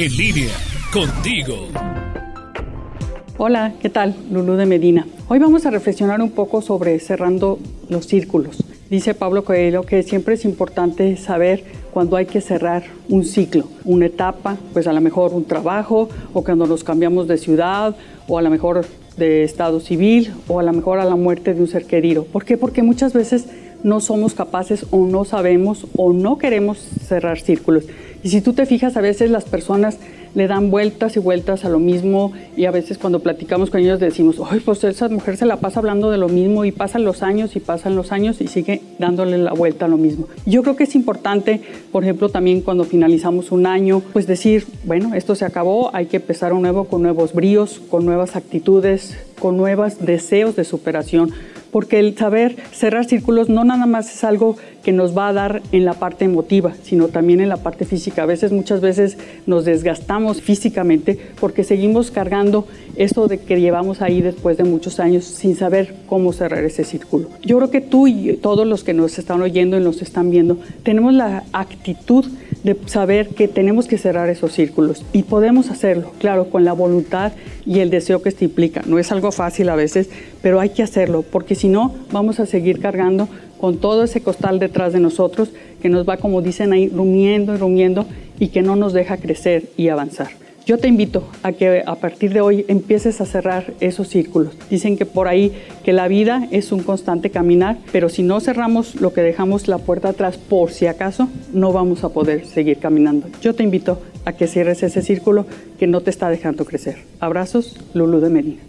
En línea, contigo. Hola, ¿qué tal? Lulú de Medina. Hoy vamos a reflexionar un poco sobre cerrando los círculos. Dice Pablo Coelho que siempre es importante saber cuando hay que cerrar un ciclo, una etapa, pues a lo mejor un trabajo, o cuando nos cambiamos de ciudad, o a lo mejor de estado civil, o a lo mejor a la muerte de un ser querido. ¿Por qué? Porque muchas veces no somos capaces o no sabemos o no queremos cerrar círculos. Y si tú te fijas, a veces las personas le dan vueltas y vueltas a lo mismo y a veces cuando platicamos con ellos decimos, ay, pues esa mujer se la pasa hablando de lo mismo y pasan los años y pasan los años y sigue dándole la vuelta a lo mismo. Yo creo que es importante, por ejemplo, también cuando finalizamos un año, pues decir, bueno, esto se acabó, hay que empezar un nuevo con nuevos bríos, con nuevas actitudes, con nuevos deseos de superación porque el saber cerrar círculos no nada más es algo que nos va a dar en la parte emotiva, sino también en la parte física. A veces, muchas veces nos desgastamos físicamente porque seguimos cargando eso de que llevamos ahí después de muchos años sin saber cómo cerrar ese círculo. Yo creo que tú y todos los que nos están oyendo y nos están viendo tenemos la actitud de saber que tenemos que cerrar esos círculos y podemos hacerlo, claro, con la voluntad y el deseo que esto implica. No es algo fácil a veces, pero hay que hacerlo, porque si no, vamos a seguir cargando con todo ese costal detrás de nosotros que nos va, como dicen ahí, rumiendo y rumiendo y que no nos deja crecer y avanzar. Yo te invito a que a partir de hoy empieces a cerrar esos círculos. Dicen que por ahí que la vida es un constante caminar, pero si no cerramos lo que dejamos la puerta atrás por si acaso, no vamos a poder seguir caminando. Yo te invito a que cierres ese círculo que no te está dejando crecer. Abrazos, Lulu de Medina.